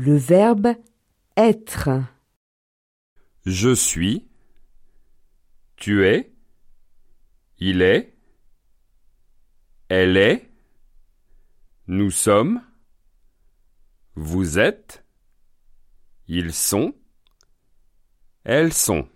Le verbe être. Je suis. Tu es. Il est. Elle est. Nous sommes. Vous êtes. Ils sont. Elles sont.